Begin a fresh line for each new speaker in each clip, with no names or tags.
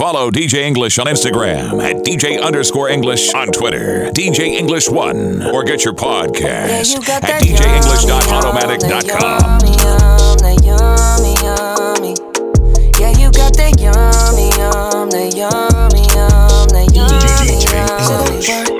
Follow DJ English on Instagram at DJ underscore English on Twitter, DJ English One, or get your podcast at DJEnglish.podomatic.com.
Yummy, yummy. Yeah, you got that yummy, yum, that yummy, yum, that yummy, yum.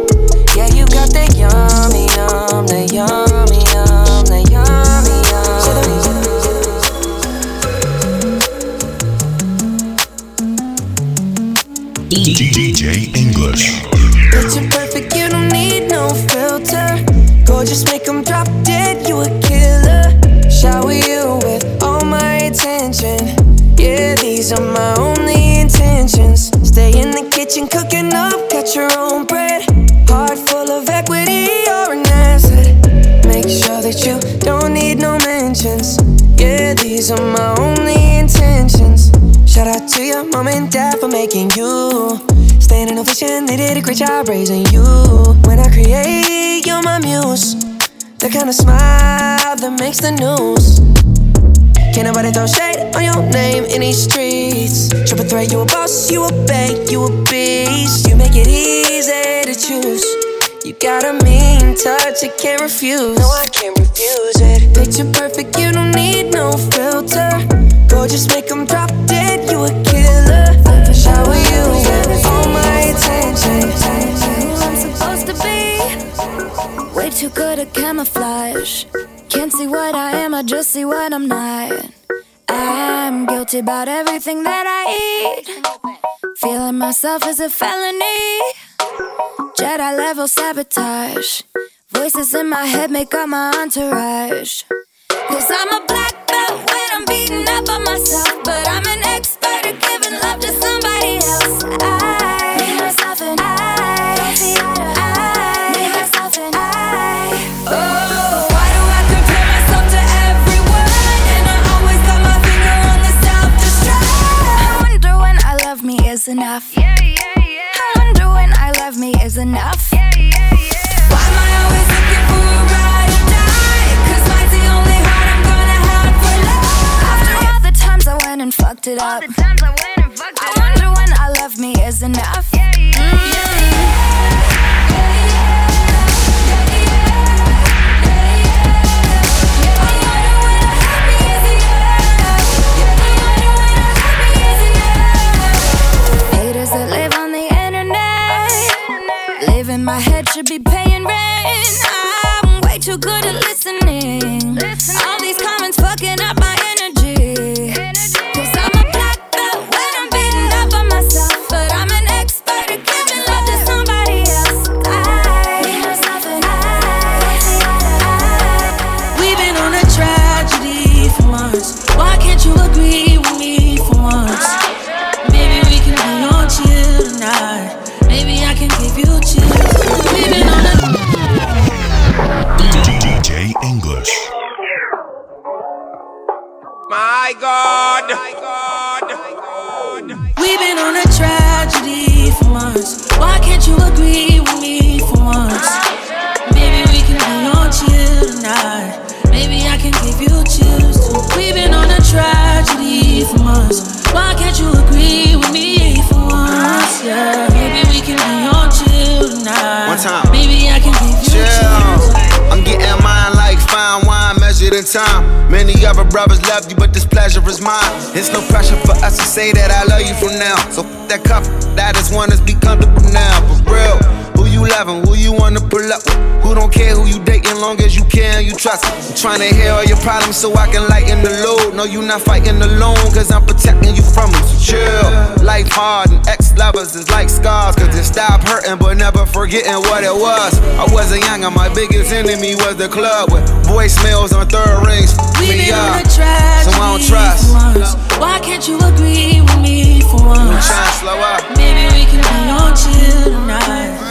Kitchen, cooking up, got your own bread. No mentions. Yeah, these are my only intentions. Shout out to your mom and dad for making you. Standing ovation, they did a great job raising you. When I create, you're my muse. The kind of smile that makes the news. Can't nobody throw shade on your name in these streets. Triple threat, you a boss, you a bank, you a beast. You make it easy to choose. You got a mean touch, I can't refuse. No, I can't refuse it. Picture perfect, you don't need no filter. Gorgeous, make 'em drop dead, you a killer. Shower you with all my attention.
Who I'm supposed to be. Way too good at camouflage. Can't see what I am, I just see what I'm not. I'm guilty about everything that I eat. Feeling myself is a felony. Jedi level sabotage. Voices in my head make up my entourage. Cause I'm a black belt when I'm beating up on myself. But I'm an expert at giving love to somebody else. I fucked it up. I wonder when I love me is enough. Haters that live on the internet. Live my head should be paying rent. I'm way too good at listening. All these comments fucking up my
My God.
We've been on a tragedy for months. Why can't you agree with me for once? Maybe we can be on chill tonight. Maybe I can give you chills too. We've been on a tragedy for months. Why can't you agree with me for once? Yeah, maybe we can be on chill tonight.
One time.
Maybe I can give you chills.
Chill. I'm getting mine like fine wine measured in time. Many other brothers love you, but this pleasure is mine. It's no pressure for us to say that I love you from now. So that cup, that is one that's be comfortable now. For real, you loving? Who you wanna pull up with? Who don't care who you dating, long as you care and you trust. I'm trying to hear all your problems so I can lighten the load. No, you not fighting alone, cause I'm protecting you from them. So chill. Life hard and ex lovers is like scars, cause it stop hurting, but never forgetting what it was. I wasn't young and my biggest enemy was the club with voicemails on third rings.
We've
Me up. So I don't trust.
Why can't you agree with me for once?
trying to slow up.
Maybe we can be on chill tonight.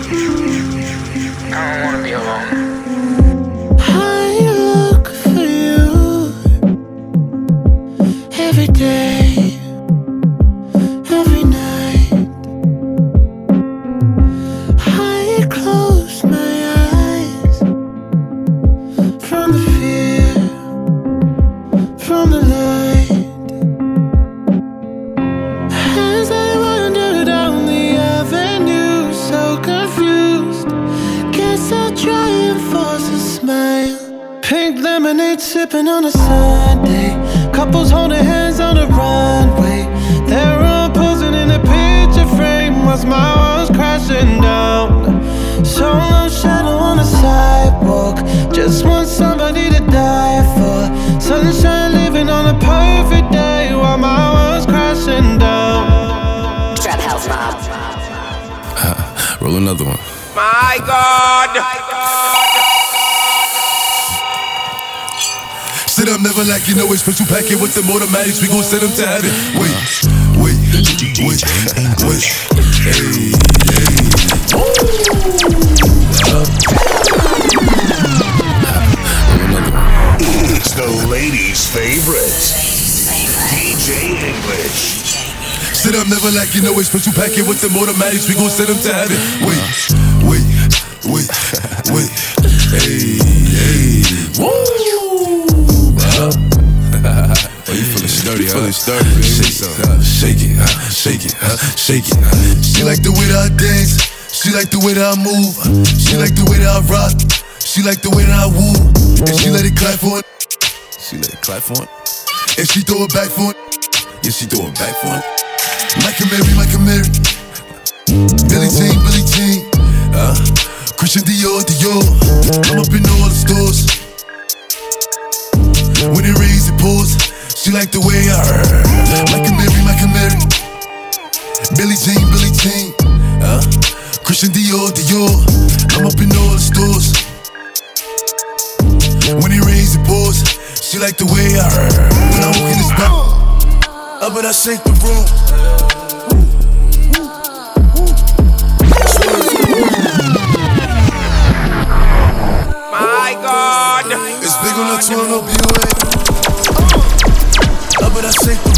lemonade sipping on a Sunday. Couples holding hands on the runway. They're all posing in a picture frame whilst my world's crashing down. Solo shadow on the sidewalk. Just want somebody to die for. Sunshine living on a perfect day while my world's crashing down.
Trap House Mob.
Roll another one.
My God. My God.
Sit up, never like you know it's special packet with them automatics. We gon' send them to heaven. Wait, wait, wait, wait. Hey, hey.
It's the ladies' favorite. DJ English.
Sit up, never like you know it's special packet with them automatics. We gon' send them to heaven. Wait, wait, wait. Shake it, uh, shake it. She like the way that I dance. She like the way that I move. She like the way that I rock. She like the way that I woo. And she let it clap for it. She let it clap for it. And she throw it back for it. Yeah, she throw it back for it. Michael Mary, Michael Mary. Billie Jean, Billie Jean. Uh, Christian Dior, Dior. I'm up in all the stores. When it rains, it pours. She like the way I Michael Mary, Michael Mary. Billie Jean, Billie Jean. Uh, Christian Dior, Dior. I'm up in all the stores. When it rains, it pours. She like the way I When I walk in the spot, up and I shake the room.
My God.
It's big on the 12 no BOA. Up and I shake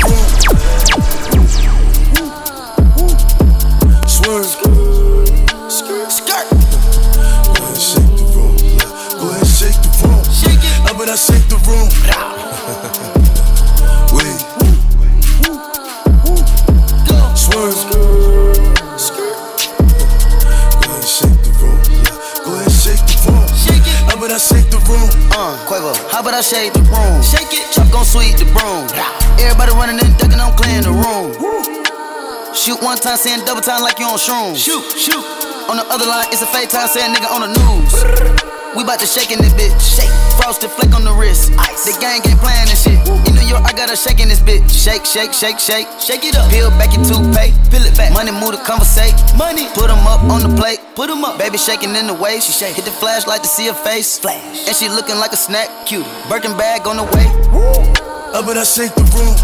room. Wait. Swerve. Go ahead, shake the room. Go ahead, shake the room. Shake it. Up and I shake the room.
Uh, Quavo, how about I shake the room? Shake it. Chuck gon' sweep the broom. Everybody running and ducking, I'm clearing the room. Shoot one time, saying double time like you on shrooms. Shoot, shoot. On the other line, it's a fake time, saying nigga on the news. We bout to shake in this bitch. Shake. Frosted flick on the wrist. Ice. The gang ain't playing this shit. In New York, I got her shaking this bitch. Shake, shake, shake, shake. Shake it up. Peel back your toothpaste. Peel it back. Money move to conversate. Money. Put 'em up on the plate. Put 'em up. Baby shaking in the way. She shake. Hit the flashlight to see her face. Flash. And she looking like a snack. Cute. Birkin bag on the way. Woo.
Up and I shake the room.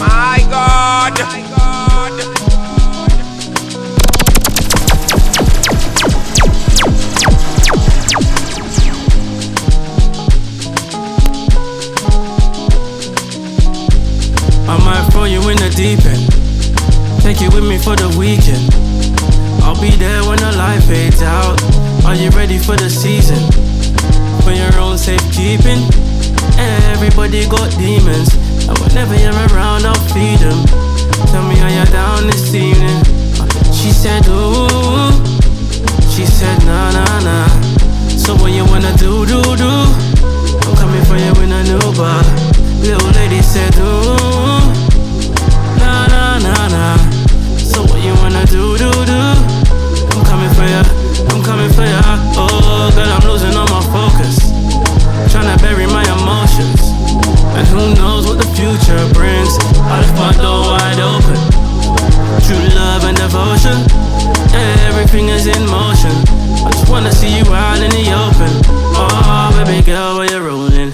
My God. My God.
Deep end. Take you with me for the weekend. I'll be there when the light fades out. Are you ready for the season? For your own safekeeping. Everybody got demons. And whenever you're around, I'll feed them. Tell me how you're down this evening. She said, ooh. She said, nah, nah, nah. So what you wanna do, do, do? I'm coming for you in a new bar. Little lady said, ooh. Who knows what the future brings? I left my door wide open. True love and devotion. Everything is in motion. I just wanna see you out in the open. Oh, baby girl, where you rolling?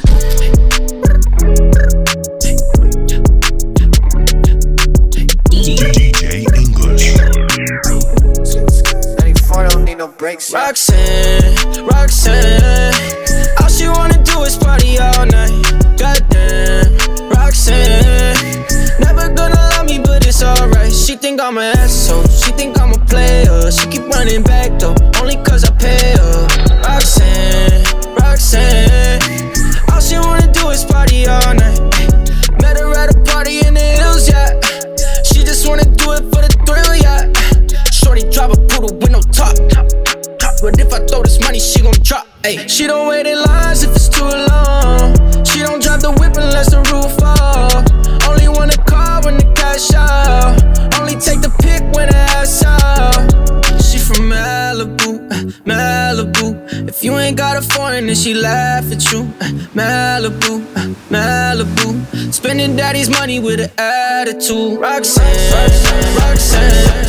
DJ English.
94 don't need no breaks.
Roxanne, I'm asshole, she think I'm a player. She keep running back Malibu, uh, Malibu. Spending daddy's money with an attitude. Roxanne, Roxanne.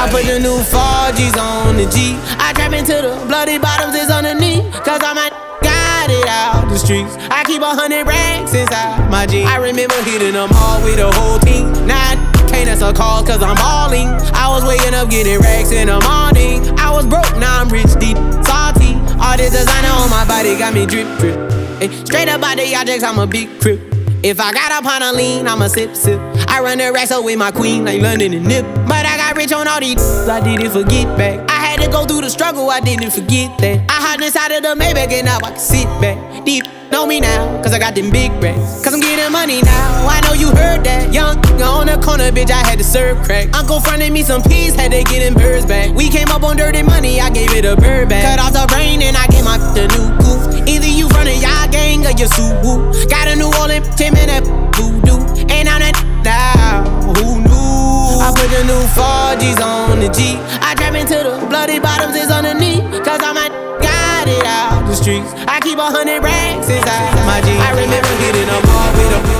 I put the new Forgis on the G. I trap into the bloody bottoms is on the knee. Cause I'm a got it out the streets. I keep a hundred racks inside my jeans. I remember hitting them all with the whole team. Now I can't answer calls cause I'm balling. I was waking up getting racks in the morning. I was broke, now I'm rich, deep, salty. All this designer on my body got me drip, drip. Ay, straight up out the objects, I'm a big crip. If I got up on a lean, I'ma sip, sip. I run the racks up with my queen, like London and Nip. But I got rich on all these, I didn't forget back. I had to go through the struggle, I didn't forget that. I hopped inside of the Maybach and now I can sit back. Deep, know me now, cause I got them big racks. Cause I'm getting money now, I know you heard that. Young, on the corner, bitch, I had to serve crack. Uncle fronted me some peas, had to get them birds back. We came up on dirty money, I gave it a bird back. Cut off the brain and I gave my the new coupe. Either you running y'all gang or you Subaru. Got a new Orleans, 10 minute voodoo. And I'm that now, who knew? I put the new Forgis on the G. I trap into the bloody bottoms is knee. Cause I'm a got it out the streets. I keep a hundred racks inside my jeans. I remember hitting them all with a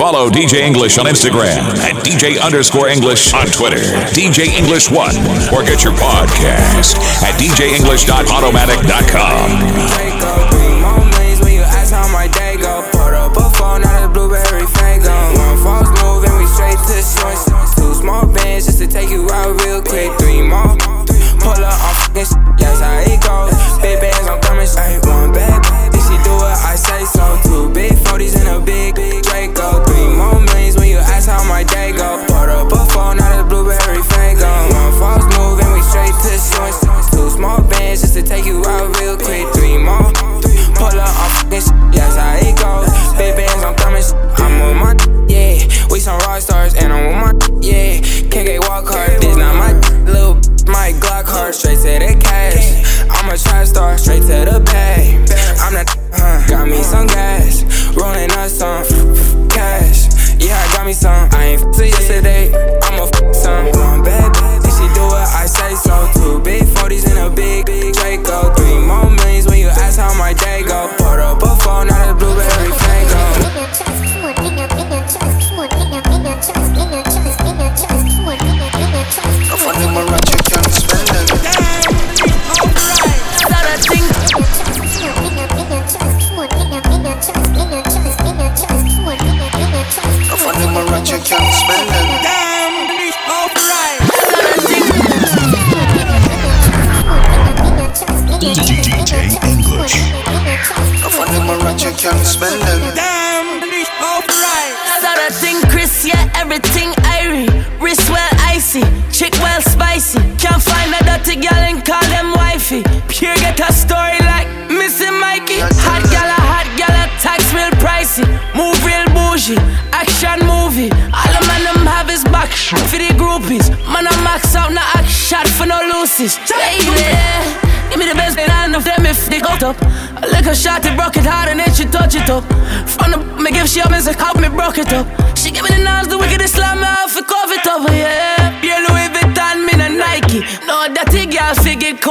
Follow DJ English on Instagram at DJ underscore English on Twitter, DJ English One, or get your podcast at DJEnglish.podomatic.com.
Moments when you ask how my day go. Put up a phone, not a blueberry fango. One false move and we straight to shorts. Two small bands just to take you out real quick. Three more. Pull up on fucking shit, yes how it goes. Big bands, I'm coming straight. One bad if she do it, I say so. Two big 40s and a big, big my day go. Put up a phone, not a blueberry fango. One false move and we straight to shorts. Two small bands just to take you out real quick. Three more. Pull up on fucking shit, yes how it goes. Big bands, I'm coming. I'm on my yeah. We some rock stars and I'm on my yeah. Can't walk hard, this not my little my Glock hard, straight to the cash. I'm a trap star, straight to the pay. I'm the huh, got me some gas,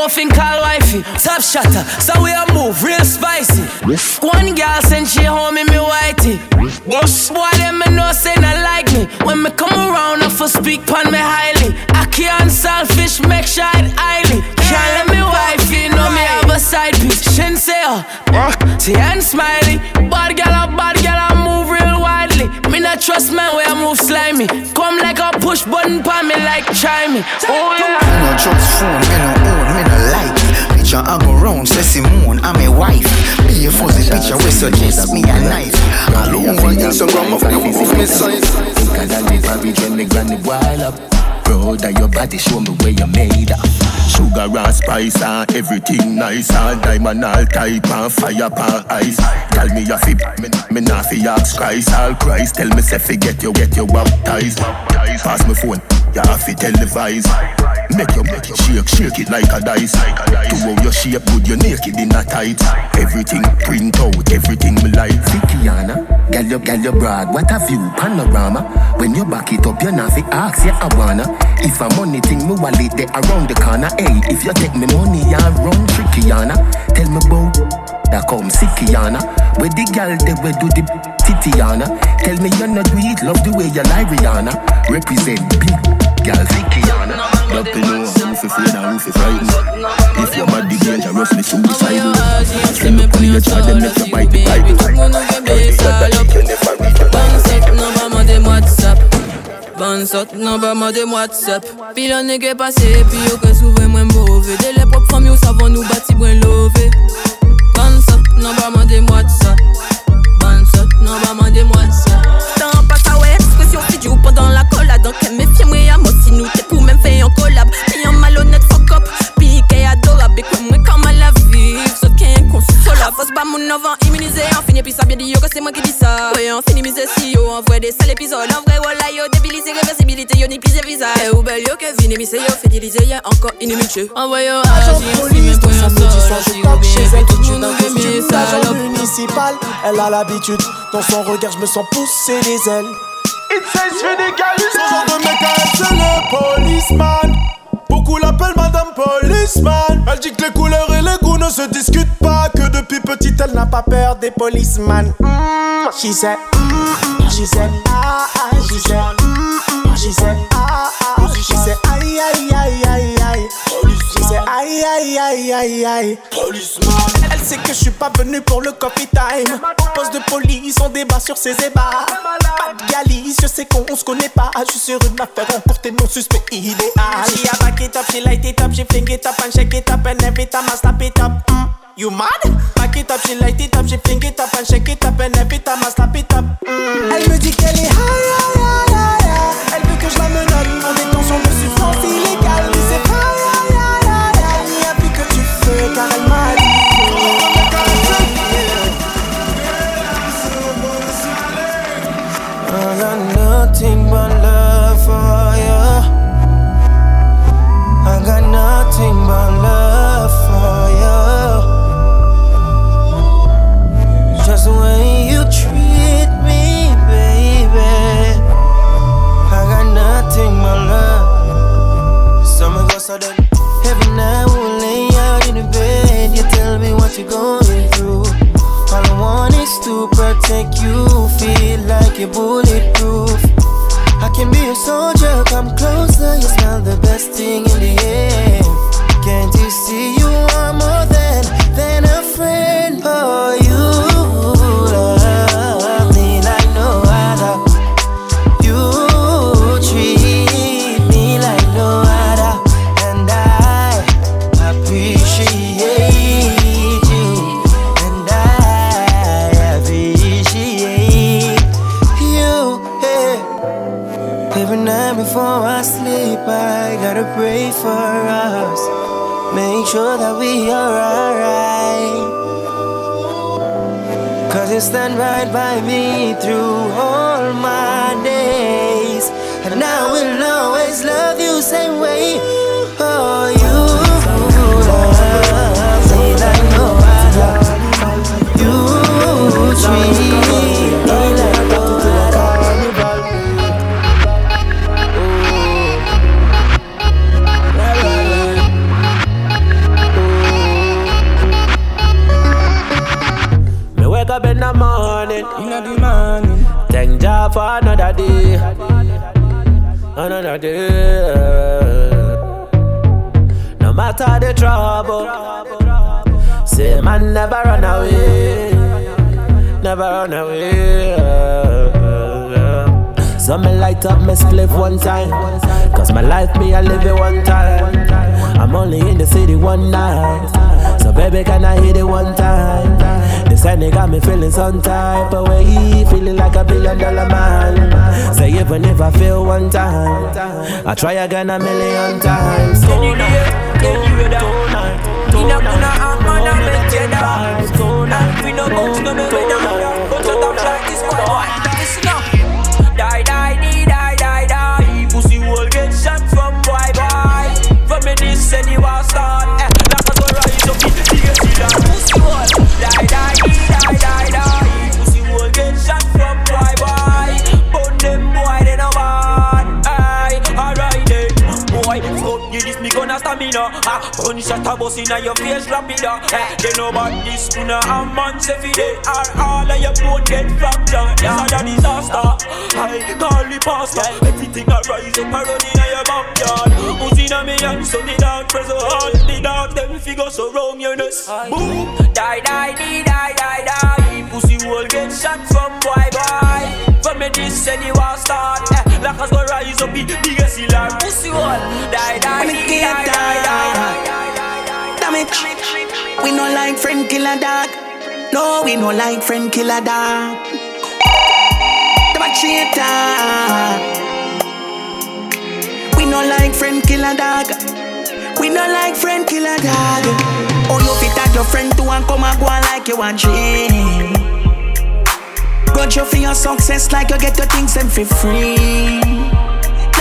coughing, call wifey. Top shutter, so we a move, real spicy. One girl send she home in me whitey. Boy, them me know say not like me. When me come around, I for speak pon me highly. I can't selfish, make sure it highly. Can't let me wife you know me have a side piece. Shinseo, see uh, and smiley. A push pa me like try me. Oh yeah.
Me no trust phone, me no own, me no like. Picture I go round, say Simone, I'm a wife. Be a fuzzy picture, we suggest me a knife. All over Instagram of me size.
Think I done it, Bobby, when me granny wild up. Proud of your body, show me where you made up. Sugar and spice and everything nice and diamond all type and fire pan ice. Tell me your fit, me, me not fi ask Christ, all Christ. Tell me say get you, get you baptized. Pass me phone, you have to televise. Make you make you shake, shake it like a dice. To how your shape good, you naked in a tight. Everything print out, everything me like. Fikiana, gal you, gal you broad, what a view, panorama. When you back it up, you not fi ask, yeah I wanna. If a money thing, me wallet there around the corner. Hey, if you take me money, you run trickyana. Tell me about that come sickyana. Where the gal they we do the titiana. Tell me you're not do it, love the way you lie Rihanna. Represent big gal sickyana. You know who fi afraid and who fi frightened. If you're mad, the dangerous, me suicidal. Send me pull your child, them make you bite the. Dirty got that you can never read
Bounce up, no maman dem WhatsApp. Bounce up, no maman dem WhatsApp. Pilon nege pase, pi yo ke souve mwen mouve De le pop fam yo savon nou bati mwen love Bounce up, no maman dem WhatsApp. Bounce up, no maman dem WhatsApp.
Tant pas ça expression vidéo pendant la collade Donc elle méfie moi à moi si nous t'es pour même fait un collab. Puis un malhonnête fuck up, qu'elle adorable. Et que moi quand mal la vivre, sauf qu'elle est inconsolable Faut pas mon avant immunisé, en finit puis ça bien dit yo que c'est moi qui dis ça. Ouais on finit misé si yo, en vrai des sales épisodes. En vrai voilà yo, débilisé, réversibilité, yo ni plisé visa.
Eh ou belle yo que vini misé yo, fédilisé y'a encore inimitieux Envoie yo
Agent police,
même
dans
pour
sa
un
petite
sol
je
ou
chez elle
tout
de d'un
aime
costume d'agent municipal Elle a l'habitude, dans son regard je me sens pousser des ailes
It says Finicalus Ce genre de mec à elle c'est le policeman. Beaucoup l'appellent Madame Policeman. Elle dit que les couleurs et les goûts ne se discutent pas Que depuis petite elle n'a pas peur des policeman.
Mm, She said, mm, she said, ah, ah, she said, she said, ah, ah, she said, aïe, aïe, aïe, aïe, aïe. She said, aïe, aïe, aïe, aïe, aïe. Elle sait que je suis pas venu pour le coffee time. Au poste de police, on débat sur ses ébats. Pas de galice, je sais qu'on se connaît pas. Je suis sur une affaire en cours, t'es mon suspect idéal. She a back it up, she light it up, she fling it up and shake it up and every time I slap it up. mm. You mad? Back it up, she light it up, she fling it up and shake it up and every time I slap it up. mm. Elle me dit qu'elle est high, high, high, high, high. Elle veut que je la menotte en détention
I'm in the city one night, so baby can I hit it one time? This ain't got me feeling some type of way, feeling like a billion dollar man. Say even if I fail one time, I try again a million times. Tonight, tonight, tonight, tonight, tonight, we no bounce no me down, but you don't Ah, gunshot a bust inna your face rapida. Eh, they know about this kuna a man say fi day. Or all of your bone get fractured. Yes, a disaster. I call the pastor. Everything a rise up and run your backyard. Who's inna me hand so the dog press so hard. The dog them figure so round your nose. Boom, die, die, die, die, die, die. Pussy will get shot from boy, boy. From me this and you start. Eh, like us go rise up the biggest hill. Pussy will die, die, die, die, die, die.
Damage. We no like friend killer dog. No, we no like friend killer dog. Them a traitor. We no like friend killer dog. We no like friend killer dog. Oh, you fit tag your friend to and come and go on like you want dream. Got you for your success like you get your things them for free.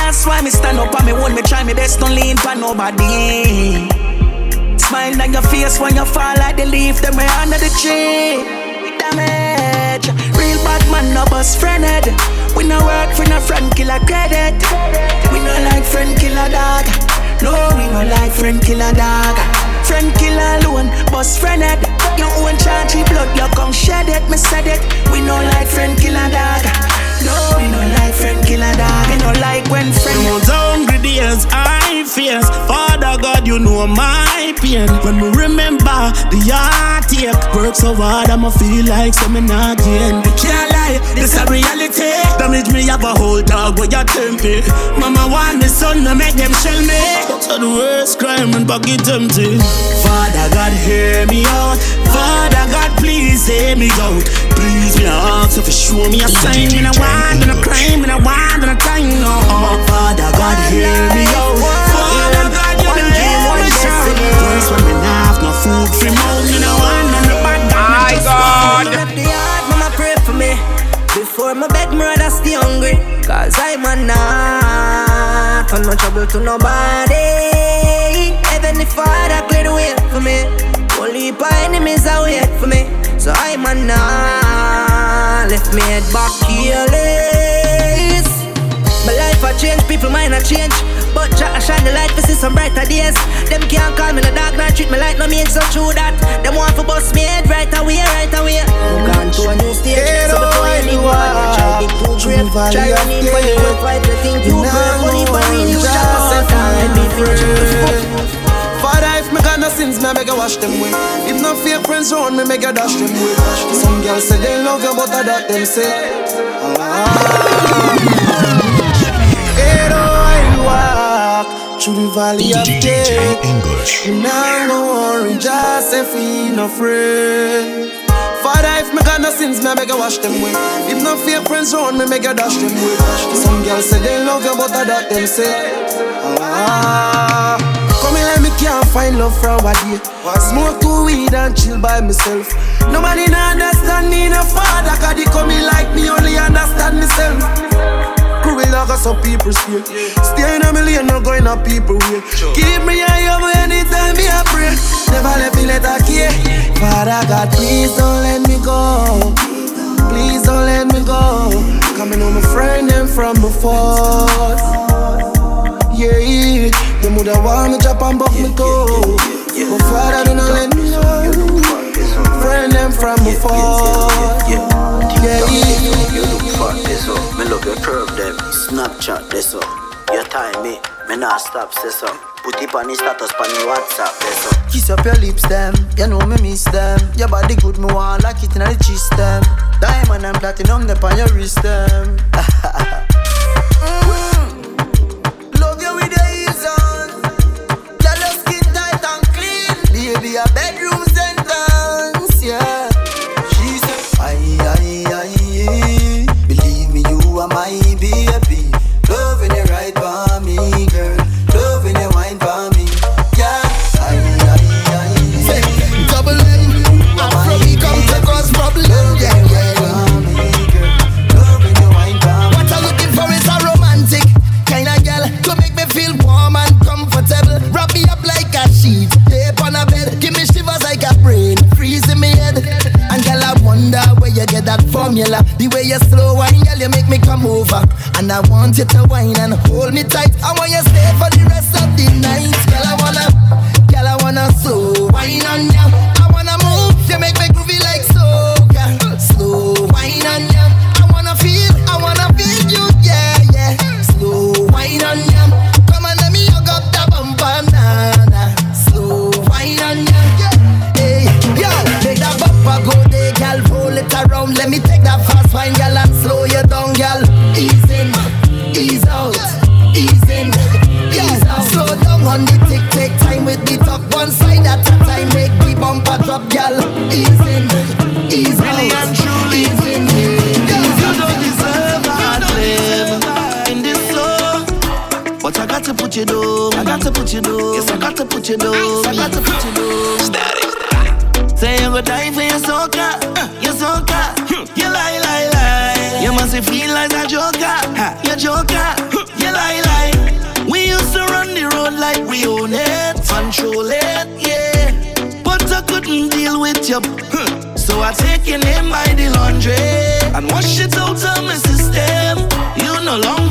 That's why me stand up and me hold me try me best, don't lean for nobody. Smile on your face when you fall like the leaf, them under the tree. Damage, real bad man, no best friend. We no work for no friend killer credit. We no like friend killer dog. No, we no like friend killer dog. Friend killer alone, best friend head. Your own charge blood, you come shed it. Me said it. We no like friend killer dog. No, we no like friend killer dog. We no like when friend.
Most hungry days I face Father God, you know my pain When me remember the heartache Work so hard, I'ma feel like some again. not Can't lie, this a reality Damage me have a whole dog where you tempt me Mama want me son to make them shell me So the worst crime and pocket empty Father God, hear me out Father God, please hear me out Please me ask you to show me a sign Me no want, and a crime, and a want, and a time no Father God, hear me out Father God, you know hear me shout First when me nah have no food for mouth Me no want none of bad
My God.
Left the yard, mama pray for me. Before my bed, me rather stay hungry. Cause I'm a knock. And no trouble to nobody. Heavenly Father, clear the way for me. Only my enemies are wait for me. So I'm a knock. Left me head back careless. My life a change, people mind a change. But Jah a shine the light to see some brighter days. Them can't call me the dark, not treat me like no mean so true that. Them want to bust me head right away, right away. I'm gone to a new stage, so before anyone try dig too brave, try for the world, fight the thing too brave. But if I really I was set down, let me feel
Father, if me got no sins, me I beg you wash them away. If no fake friends around me, make you dash them away. Some girls say they love you, but I that them say. Ah. Hey, walk through the valley of death.
English.
You now no worry, just say feel no afraid. Father, if me got no sins, me I beg you wash them away. If no fake friends around me, make you dash them away. Some girls say they love you, but I that them say. Ah. Let me can't find love from a day. Smoke two weed and chill by myself. Nobody no understand me, no father, cause they come in like me, only understand myself. Cruel like some people speak. Staying on me lane, not going up people way. Keep me high up anytime me a pray. Never let me let a care. Father God, please don't let me go. Please don't let me go. Coming on my friend them from before yeah. Them woulda want me chop and buck me go, but Father do not let me know. Friend them from before, yeah.
You look fat, this up. Me love your curve, them. Snapchat, this up. Your time, me. Me not stop, this up. Put it on the status on the WhatsApp, that's up.
Kiss up your lips, them. You know me miss them. Your body good, me want like it in the cheese, them. Diamond and platinum, they on your wrist, them. be a bedroom sentence, yeah.
The way you slow wine, girl, you make me come over. And I want you to wine and hold me tight. I want you stay for the rest of the night.
got to put you down. Yes, I got to put you down. I got to put you down. Static. Say you go die for your soca, uh. your soca. You lie, lie, lie. You must feel like a joker, your joker. You lie, lie. We used to run the road like we own it, control it, yeah. But I couldn't deal with you. So I take your name by the laundry and wash it out of my system. You no longer.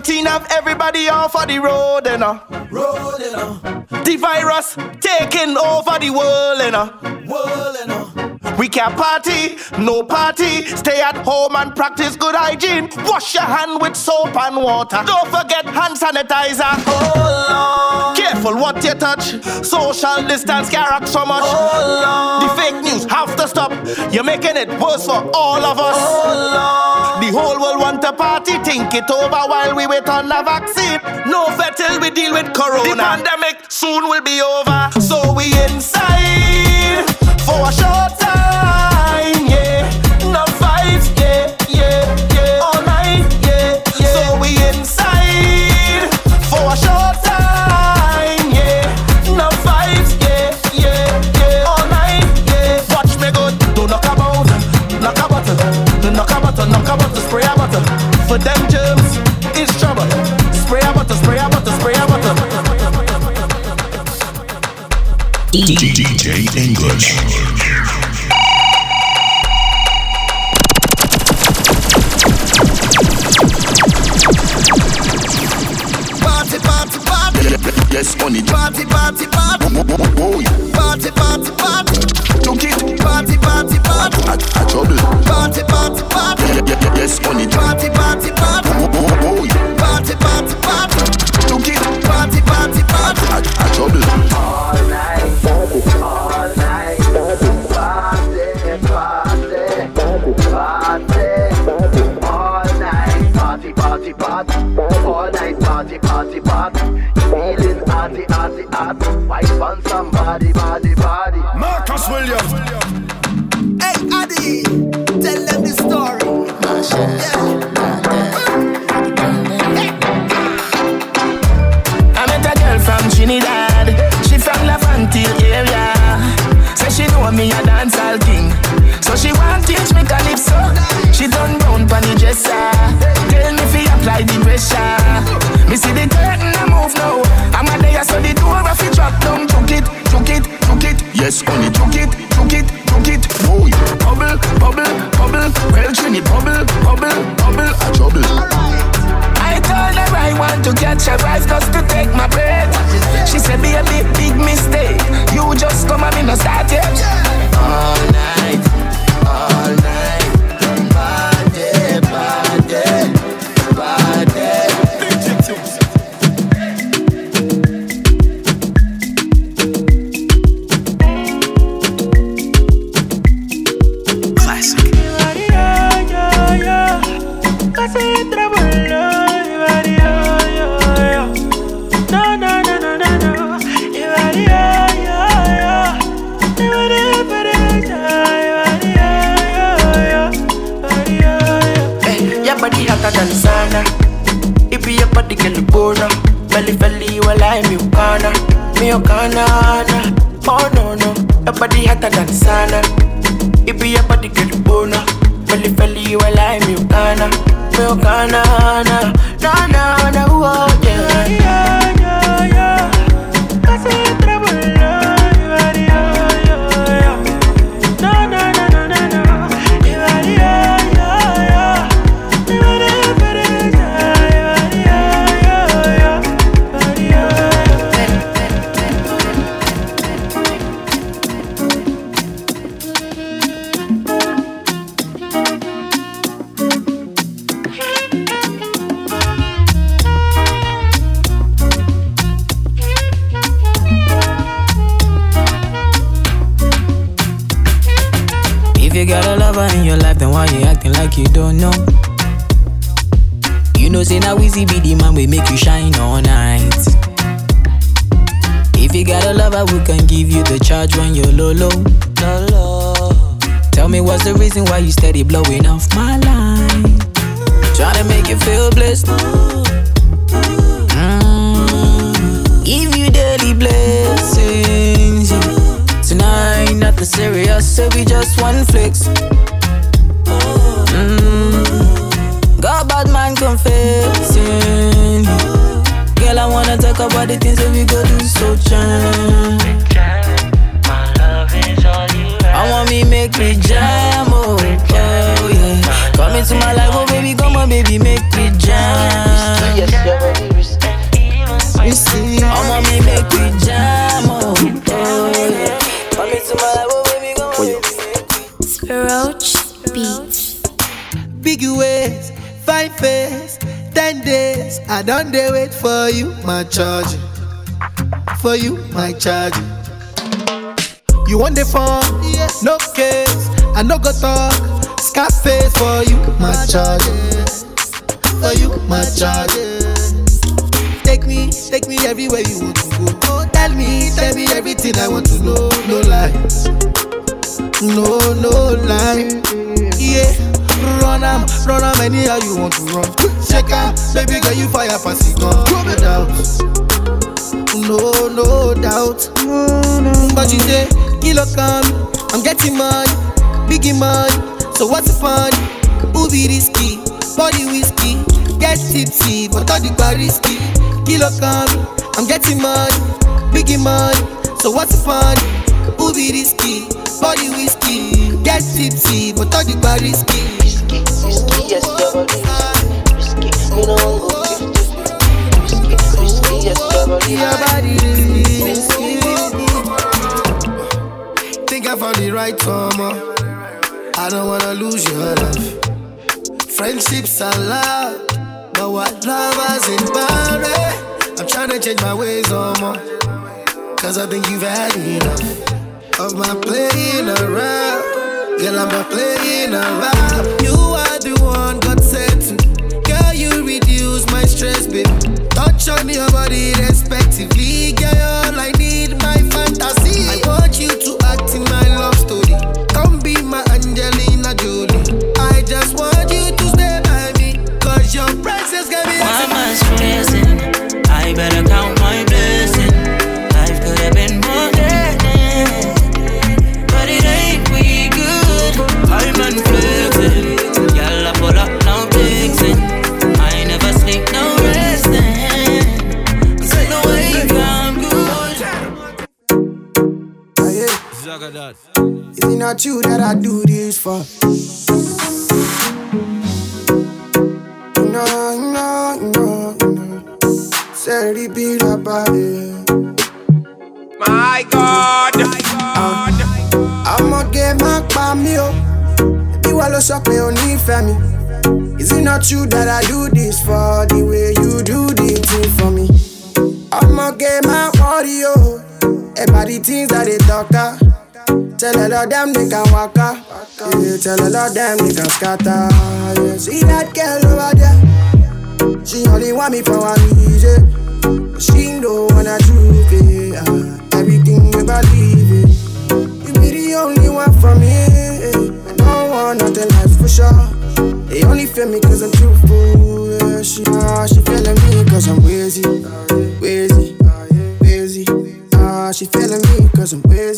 quarantine have everybody off of the road and uh.
Road and uh.
The virus taking over the world and uh.
World and uh. We can't party, no party. Stay at home and practice good hygiene. Wash your hand with soap and water. Don't forget hand sanitizer. Oh, Hold on. Careful what you touch. Social distance can't rock so much. Oh, Hold on. The fake news have to stop. You're making it worse for all of us. Oh, Hold on. The whole world want a party. Think it over while we wait on the vaccine. No fair till we deal with corona. The pandemic soon will be over. So we inside for a short time. Yeah, no vibes. Yeah, yeah, yeah. All night. Yeah, yeah. So we inside for a short time. Yeah, no vibes. Yeah, yeah, yeah. All night. Yeah. Watch me good. Don't knock about. Knock a bottle. Knock a bottle. Knock a bottle. Spray a bottle. For them germs, it's trouble. Spray a bottle. Spray a bottle. Spray a bottle.
DJ
Party party party,
yes, money.
Party, party, party. Party, party, party.
Took it.
On somebody, body, body.
Marcus Williams.
Hey, Addy, tell them the story.
I met a girl from Trinidad. She from La Frontier area. Say she know me a dancehall king. So she want teach me calypso. She done round pon the dresser.
We just one flex. Mm, got bad man confessing. Girl, I wanna talk about the things that we go do so jam.
I don't dare wait for you, my charge. For you, my charge. You want the phone? No case. I no go talk. Scarface for you, my charge. For you, my charge. Take me, take me everywhere you want to go. Oh, tell me, tell me everything I want to know. No lies. No, no lie. Yeah, run am, run am anyhow you want to run. Check am, baby girl you fire pass it gun. No doubt, no, no doubt. But you say, kilo come, I'm getting money, biggie money. So what's the fun? Who be risky? Body whiskey, get tipsy, but all the bar risky. Kilo come, I'm getting money, biggie money. So what's the fun? Who be risky? Body whiskey, get tipsy, but all the bar risky. Risky, risky, yes, double risky. You know, risky, risky, yes, Your body risky,
Think I found the right former. I don't wanna lose your love. Friendships are love, but what lovers in marriage? I'm trying to change my ways on. Cause I think you've had enough of my playing around. Girl, I'm not playing around. You are the one God to. Girl, you reduce my stress, babe. Touch on your body respectively. Girl,
of them they can walk ah. Yeah, tell all of them they can scatter. Yeah, see that girl over there. She only want me for one reason. She don't wanna truth it. ah. Everything you believe it. You be the only one for me. I don't want nothing else for sure. They only feel me cause I'm truthful. Yeah, she, ah, she feeling me cause I'm wheezy. Wheezy. Wheezy. Ah, she feeling me cause I'm wheezy.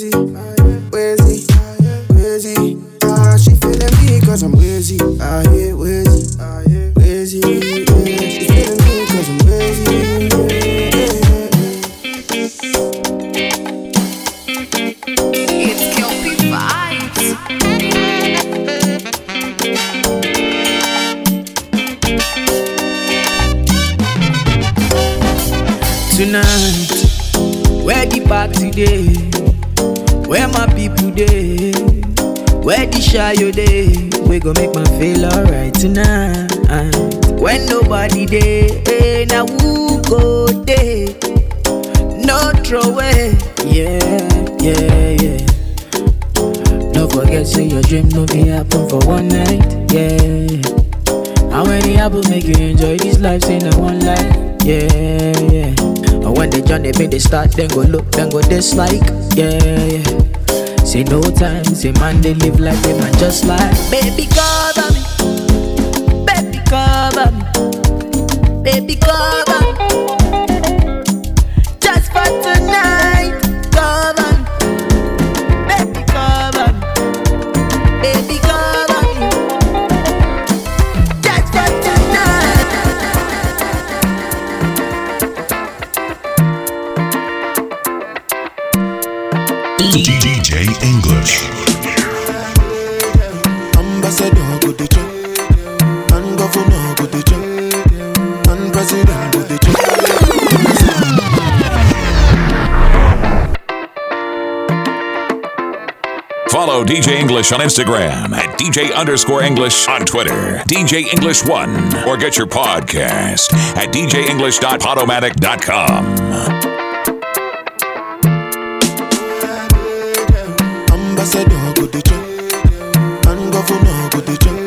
Forget, say your dream no be happen for one night, yeah. How many apples make you enjoy this life? Say no one life, yeah, yeah. And when they join, they make they start, then go look, then go dislike, yeah, yeah. Say no time, say man they live like they man just like baby cover me, baby cover me, baby cover.
DJ English.
Follow DJ English on Instagram at DJ underscore English on Twitter, DJ English One, or get your podcast at DJEnglish.podomatic.com.
Ambassador go dey chop, and governor go dey chop,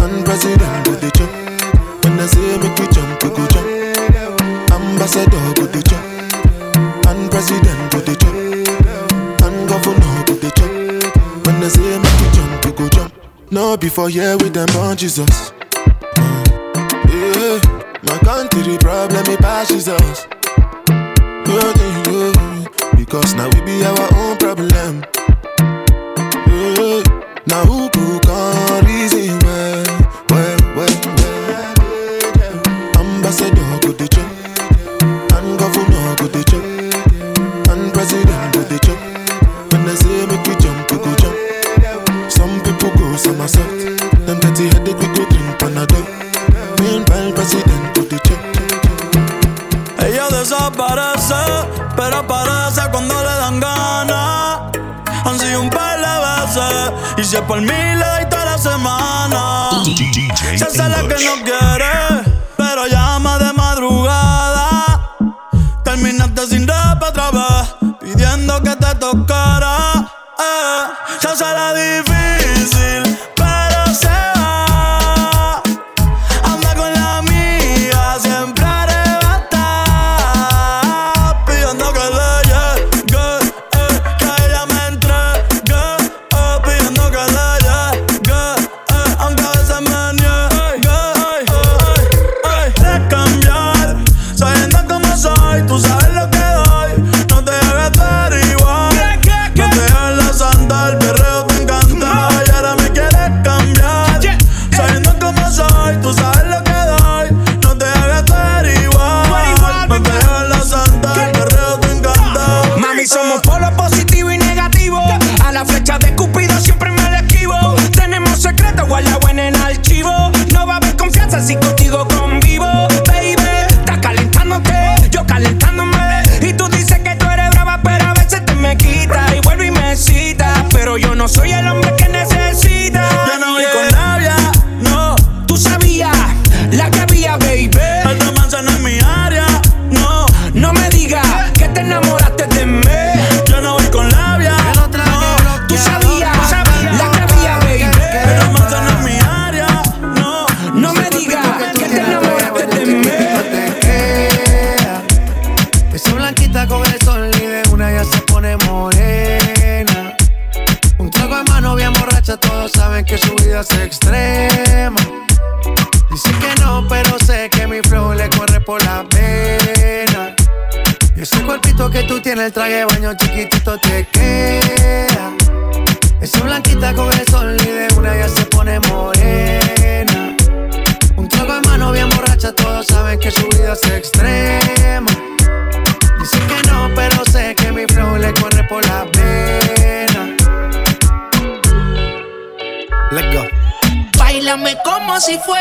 and president go dey chop. When I say make you jump, you go jump. Ambassador go dey chop, and president go dey chop, and governor go dey chop. When I say make you jump, you go jump. No before here with them born Jesus.
pila y toda la semana. DJ Se la que no quiere, pero llama de madrugada. Terminaste sin rap otra vez, pidiendo que te tocara. Eh, se hace la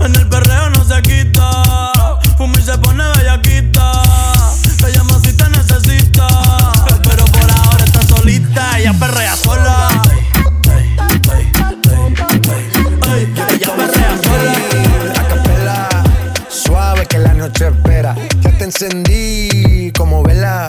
En el perreo no se quita. Fumi se pone bellaquita. Te llama si te necesita. Pero por ahora está solita. Ella perrea sola.
Ella perrea sola. Suave que la noche espera. Ya te encendí como vela.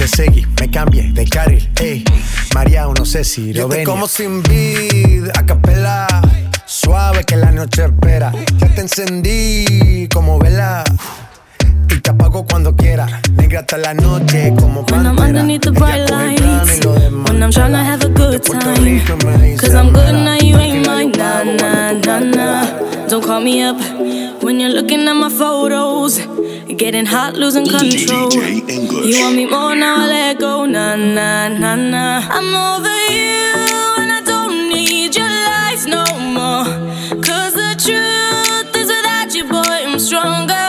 Te seguí, me cambié de carril, ey. María, no sé si lo ven. como sin vid, a capela. Suave que la noche espera. Ya te encendí como vela. Y te apago cuando quiera. Negra hasta la noche como
When I'm underneath the bright lights, when I'm tryna have a good time. Cause I'm good now, you ain't mine. Nah, nah, nah, nah. Don't call me up when you're looking at my photos. Getting hot, losing control. You want me more now, I let go. Nah, nah, nah, nah. I'm over you, and I don't need your lies no more. Cause the truth is without you, boy, I'm stronger.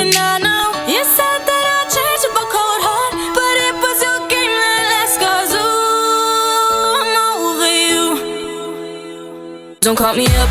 And I know you said that I'd change up a cold heart, but it was your game that last. Cause ooh, I'm over you. Don't call me up,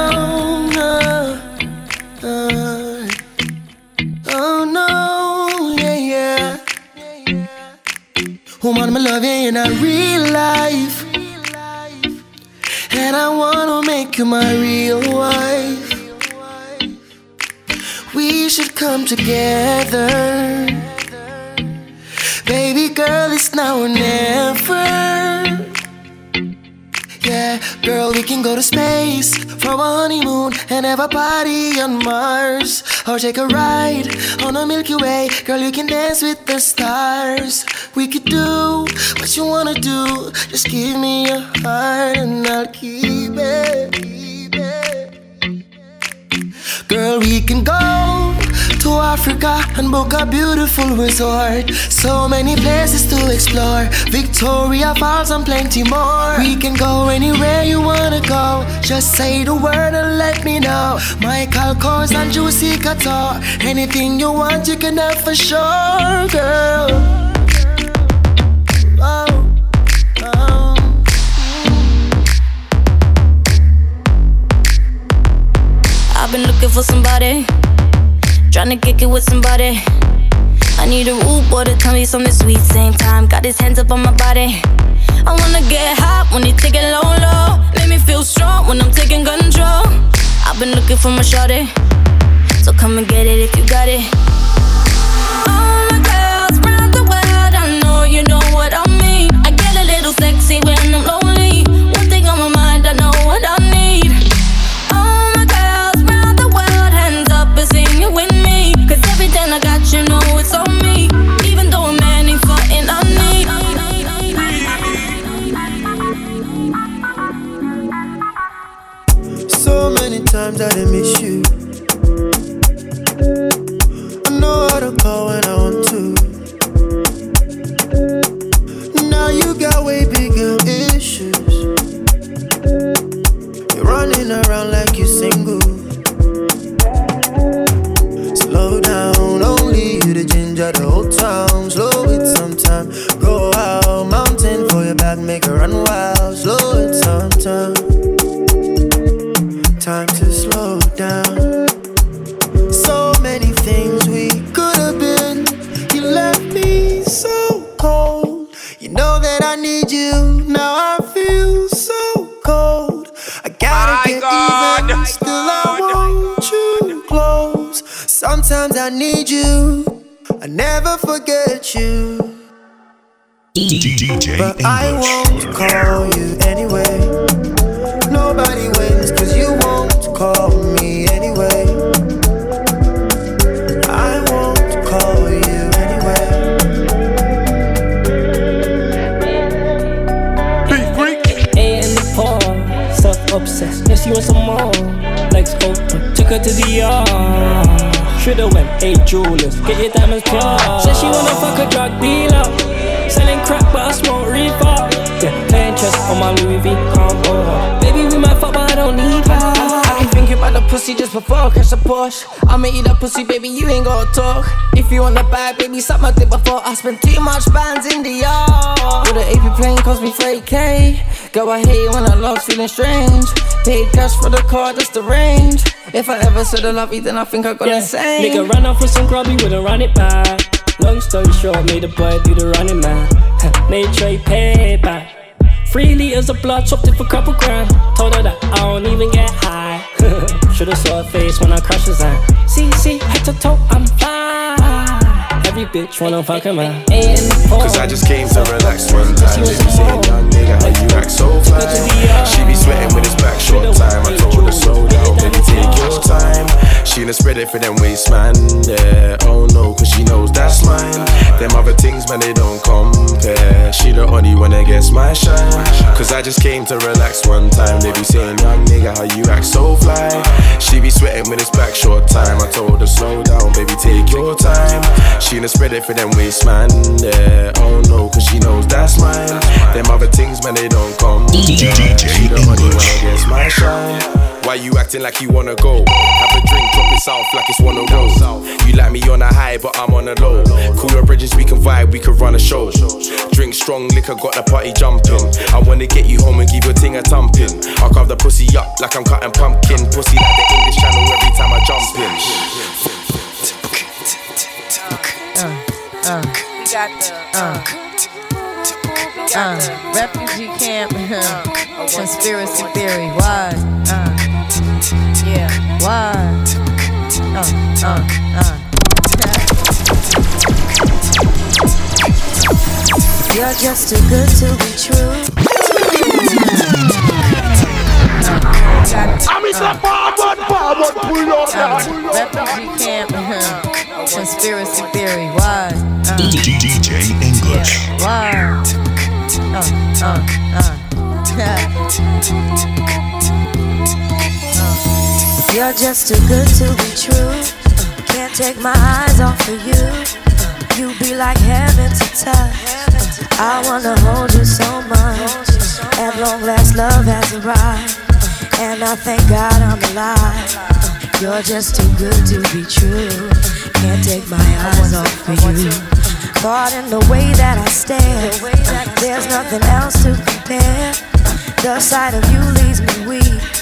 Woman, me love you in a real life. And I wanna make you my real wife. We should come together. Baby girl, it's now or never. Yeah, girl, we can go to space for a honeymoon and have a party on Mars. Or take a ride on the Milky Way. Girl, you can dance with the stars. We could do what you wanna do. Just give me your heart and I'll. Keep it. Girl, we can go to Africa and book a beautiful resort. So many places to explore. Victoria Falls and plenty more. We can go anywhere you wanna go. Just say the word and let me know. Michael Kors and Juicy Couture. Anything you want, you can have for sure, girl. Oh, oh.
I've been looking for somebody, trying to kick it with somebody. I need a boy to tell me something sweet. Same time, got his hands up on my body. I wanna get hot when he take it low, low. Make me feel strong when I'm taking control. I've been looking for my shorty, so come and get it if you got it. All my girls round the world, I know you know what I mean. I get a little sexy when I'm lonely.
Paid cash for the car, that's the range. If I ever said I love you, then I think I got
Yeah,
insane.
nigga run off with some grub, he wouldn't run it back. Long story short, made the boy do the running man. made Trey pay back. Three liters of blood, chopped it for a couple grand. Told her that I don't even get high. Should've saw her face when I crashed the Zan. See, see, head to toe, I'm fly. Every bitch wanna fuck a man.
Cause I just came to relax one time. They be young nigga, how you act so fly. She be sweating with his back short time. I told her, slow down, baby, take your time. She done spread it for them waist, man. Yeah, oh no, cause she knows that's mine. Them other things, man, they don't compare. She the only one that gets my shine. Cause I just came to relax one time. They be saying, young nigga, how you act so fly. She be sweating with his back short time. I told her, slow down, baby, take your time. She done spread it for them waist, man. Yeah, oh no, cause she knows that's mine. Them other things, man, they don't come. She the only one that gets my shine. Why you acting like you wanna go? Have a drink, drop it south like it's one of those. You like me on a high, but I'm on a low. Cool your bridges, we can vibe, we can run a show. Drink strong liquor, got the party jumping. I wanna get you home and give your ting a thumping. I carve the pussy up like I'm cutting pumpkin. Pussy like the English channel every time I jump in.
Uh, uh, uh, uh, refugee camp, conspiracy theory. Why? Uh, yeah, why? Uh, uh, uh.
You're just too good to be true.
I'm in the forward, forward, pull up Refugee camp, conspiracy theory. Why? Uh,
DJ English.
why? Uh, uh, uh.
You're just too good to be true. Can't take my eyes off of you. You be like heaven to touch. I wanna hold you so much. At long last, love has arrived. And I thank God I'm alive. You're just too good to be true. Can't take my eyes off of you. Caught in the way that I stare. There's nothing else to compare. The sight of you leaves me weak.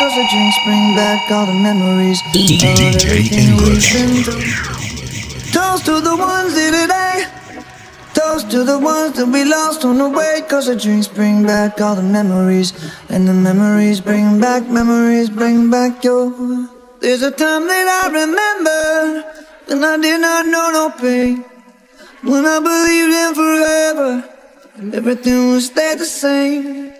Cause the drinks bring back all the memories.
DJ English.
Toast to the ones here eh? today. Toast to the ones that we lost on the way. Cause the drinks bring back all the memories. And the memories bring back, memories bring back your. There's a time that I remember when I did not know no pain. When I believed in forever, and everything would stay the same.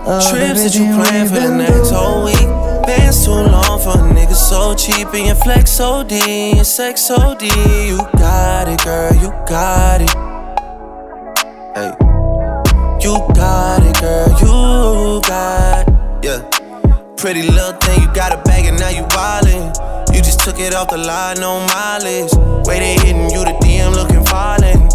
Trips that you plan for the next whole week. Bands too long for a nigga so cheap. And your flex OD, and sex OD. You got it, girl, you got it. Hey. You got it, girl, you got it. Yeah. Pretty little thing, you got a bag and now you wildin'. You just took it off the line, no mileage. Way they hitting you, the DM looking violent.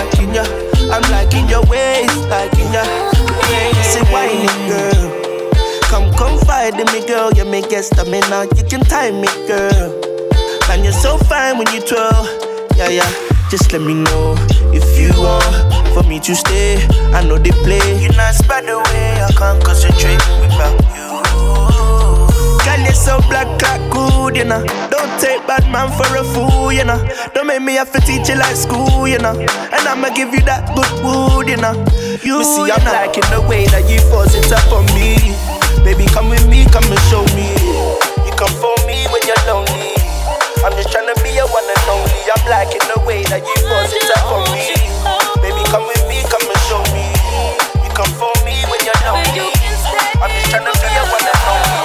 Liking ya. I'm liking your ways, liking ya. Say whining girl. Come confide in me, girl. You may get stamina, you can time me, girl. Man, you're so fine when you twirl. Yeah, yeah. Just let me know if you want for me to stay. I know they play. You're not by the way I can't concentrate without you. Girl, you're so black, like good, you know. Take bad man for a fool, you know. Don't make me have to teach you like school, you know. And I'ma give you that good wood, you know. You see, I'm liking the way that you force it up on me. Baby, come with me, come and show me. You come for me when you're lonely. I'm just tryna be your one and only. I'm liking the way that you force it up on me. Baby, come with me, come and show me. You come for me when you're lonely. I'm just tryna be your one and only.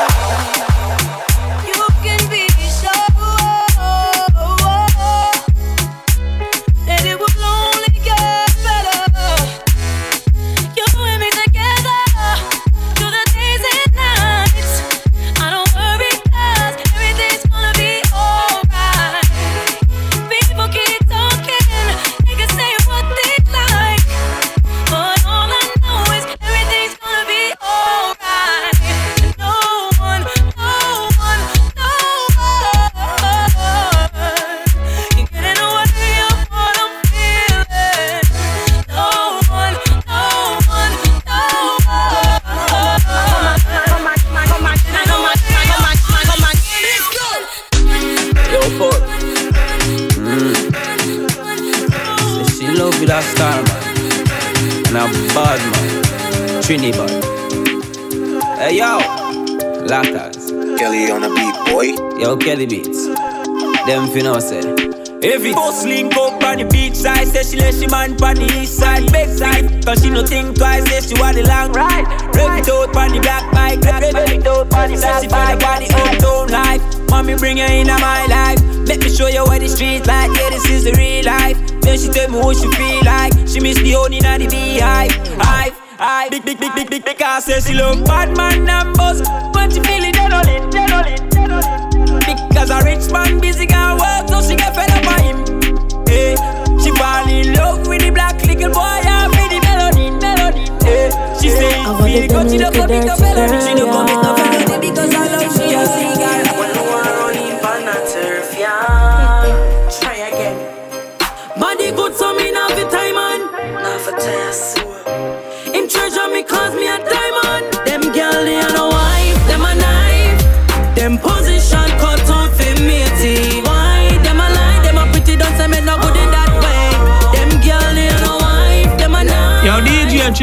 Them finna say.
It bus link up on the beach side, say she let she man on the east side, back side. Cause she no think twice, say she want the long ride. Rev it out on the black bike, rev it out on the black bike. Say she feel the uptown life. Mommy bring her in my life. Let me show you what the street like. Yeah, this is the real life. Then she tell me what she feel like. She miss the honey and the beehive. Hive, hive. Big, big, big, big, big, because say she love bad man numbers. When she feel it, dead on it, dead on it, dead on it. Because a rich man busy can work, so she get fed up by him. Hey, she fall in love with the black little boy and with the melody, melody. Hey, she say
I
it
want
feel good,
to
she don't come pick up she don't come pick up melody because I love she a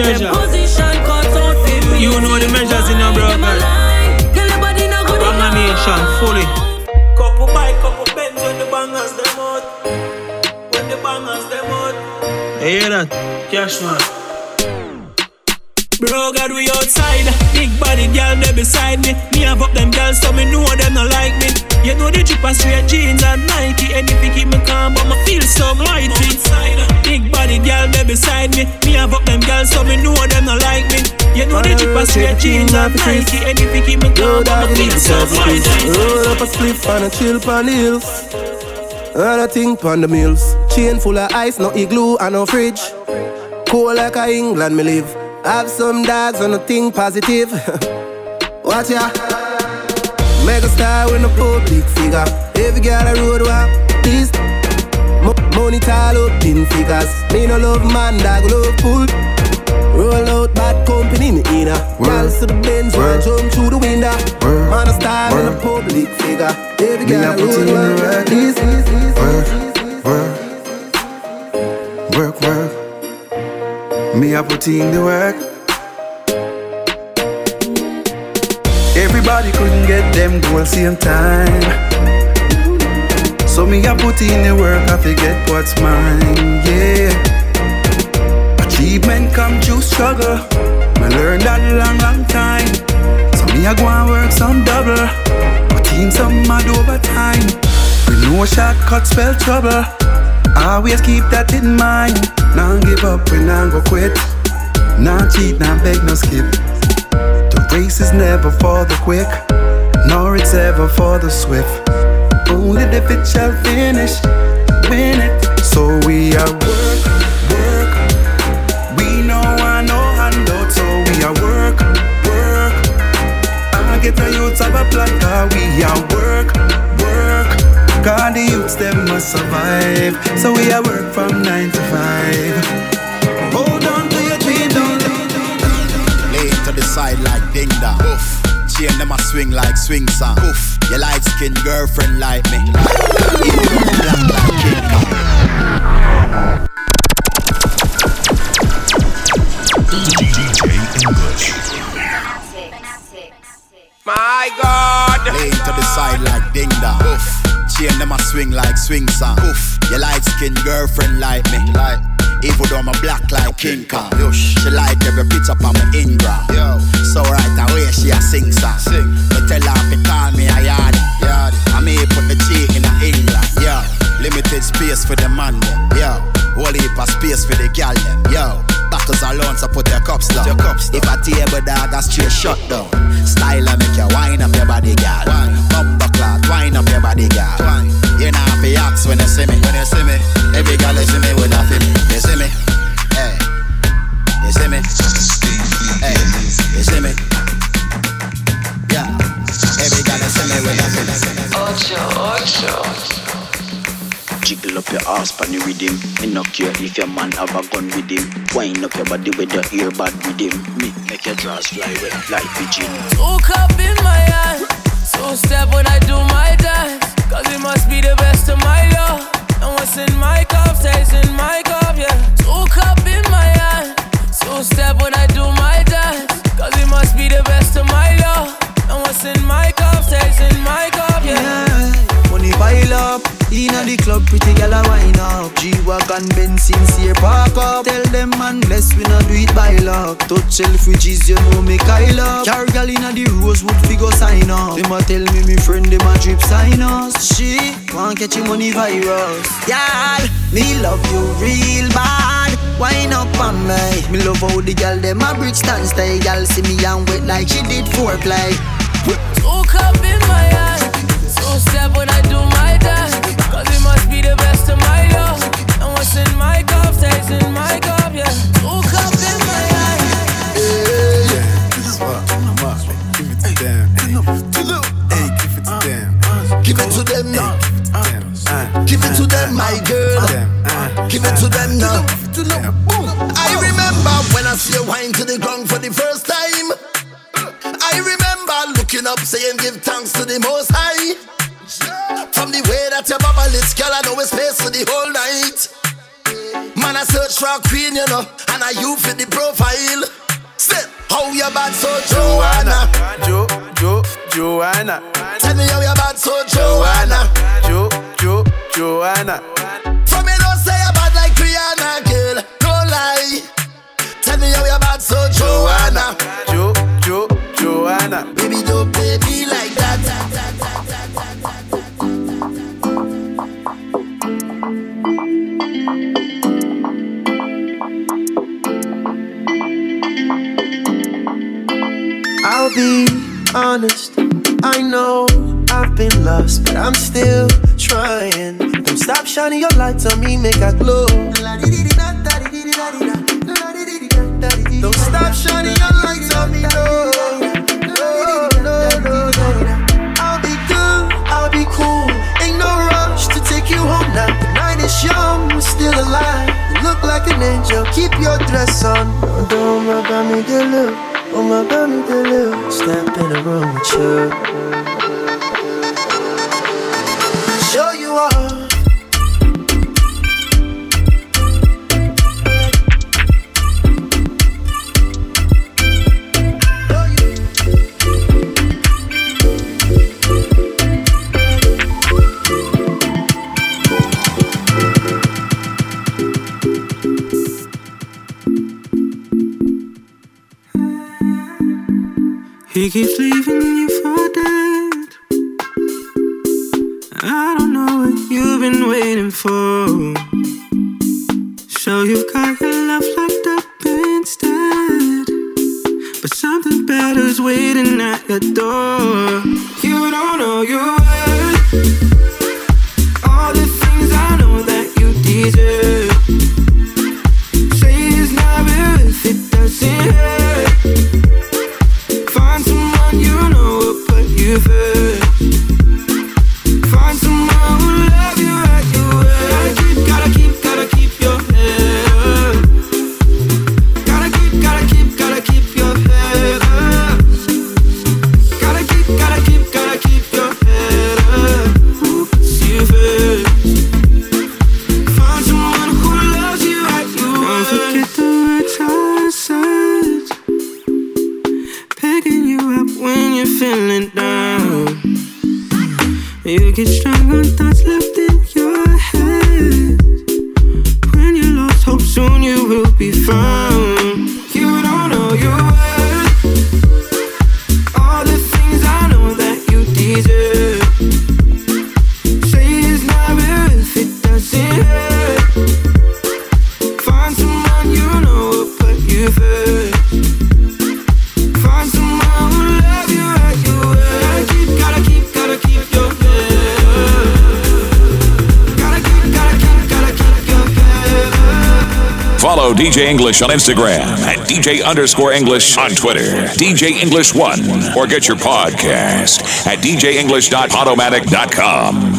Treasure. Position cut out.
You know the measures in your broker.
Girl your body no good in
Bang a nation fully.
Couple bike, couple Benz when the bangers them out. When the bangers them out.
You hear that? Cash man.
Bro, God, we outside. Big body girl, they beside me. Me have up them girls, so me know them not like me. You know the drip and straight jeans and Nike. Anything keep me calm, but me feel so mighty. Big body girl, they beside me. Me have up them girls, so me know them not like me. You know the drip and straight jeans and Nike. Anything keep me calm, but me feel so mighty.
Roll up a spliff and a chill the hills.
And I think on the mills. Chain full of ice, no igloo and no fridge. Cold like a England, me live. Have some dogs and a think positive. Watch ya. Mega star with a public figure. Every girl a road walk, please. M- money tall up in figures. Me no love man, dog love pull. Roll out bad company, in a Girls to the Benz, one jump through the window Man a star in a public figure Every girl
a put in the
road
work.
walk, please.
Work, work, work. Me a put in the work. Everybody couldn't get them goals same time. So me a put in the work, I forget what's mine, yeah. Achievement come through struggle. Me learned that long, long time. So me a go and work some double. Put in some mad overtime. We know shortcut spell trouble. Always keep that in mind. Now give up when I go quit. Now cheat, now beg, no skip. The race is never for the quick, nor it's ever for the swift. Only the fit shall finish, win it. So we are work, work. We know I know handout, so we are work, work. I get the youths of a plan, ah, we are work. God, the youths, them must survive. So we are work from nine to five. Hold on to your dream, don't
Lay to the side like ding dong. Poof. Chain them a swing like swing song. Poof. Your light skin girlfriend like me. Even black like King Kong.
DJ English.
My God.
Lay to the side like ding dong. Poof. Chain them a swing like swing song. Poof. Your light skin girlfriend like me. Like. Even though I'm a black like King Kong. She like every picture on my Ingram. Yo. So right away she a sing song. Sing. Me tell her to call me a yard. Yard. I may put the G in a England. Yo. Limited space for the man. Yo. Whole heap of space for the gal. Yo. Backers alone, so put your cups down. Your cups down. If a table dog, a straight shut down. Style a make you wine up your body, girl. Bumper clock, wine up your body, girl. You know have to ask when you see me. When you see me, every girl you see me with a film. You see me, hey. You see me, hey. You see me, yeah. Every girl you see me with a film.
Ocho, ocho.
Jiggle up your ass pan the rhythm. Me no care if your man have a gun with him. Wind up your body with the earbud with him. Me make your drawers fly wet like pigeon.
Two cup in my hand, two step when I do my dance. Cause it must be the best of my love. And what's in my cup stays in my cup, yeah. Two cup in my hand, two step when I do my dance. Cause it must be the best of my love. And what's in my cup stays in my cup, yeah.
Money pile up Inna the club, pretty gal a wine up. G-Wagon, Benz, sincere park up. Tell them man, bless we not do it by luck. Touch Selfridges, you know me Kyle up. Carry gal inna the Rosewood, figure sign up. Them a tell me me friend, them a drip sign us She want catch your money virus. Y'all, me love you real bad. Wine up on me. Me love how the gal, them a bridge stand stay Gal see me and wet like she did foreplay
Two cup in my hand, two step when I do my dance. The best of my love. And what's in my cup stays in my cup, yeah. Two cup in my hand.
Give it to them now. Uh, uh, give it to them, uh, my girl. Give it to them now. I remember when I see you wine to the ground for the first time. I remember looking up saying give thanks to the most high. From the way that your mama lips, girl, I know it's space for the whole night. Man, I search for a queen, you know, and I you fit the profile. Say, how you bad so Joanna?
Jo, Jo, Joanna.
Tell me how you bad so Joanna.
Jo, Jo, Joanna.
From me don't say you bad like Rihanna, girl. Don't lie. Tell me how you bad so Joanna.
Jo, Jo, Joanna.
Baby, don't play me like that.
I'll be honest, I know I've been lost, but I'm still trying. Don't stop shining your lights on me, make I glow. Don't stop shining your lights on me, no. young, we're still alive. You look like an angel, keep your dress on. Oh, don't worry about me, dear Oh, my baby, dear Step in the room with you.
keeps leaving you for dead. I don't know what you've been waiting for. So you've got your love locked up instead. But something better's waiting at your door.
English on Instagram, at DJ underscore English on Twitter, DJ English One, or get your podcast at djenglish.podomatic.com.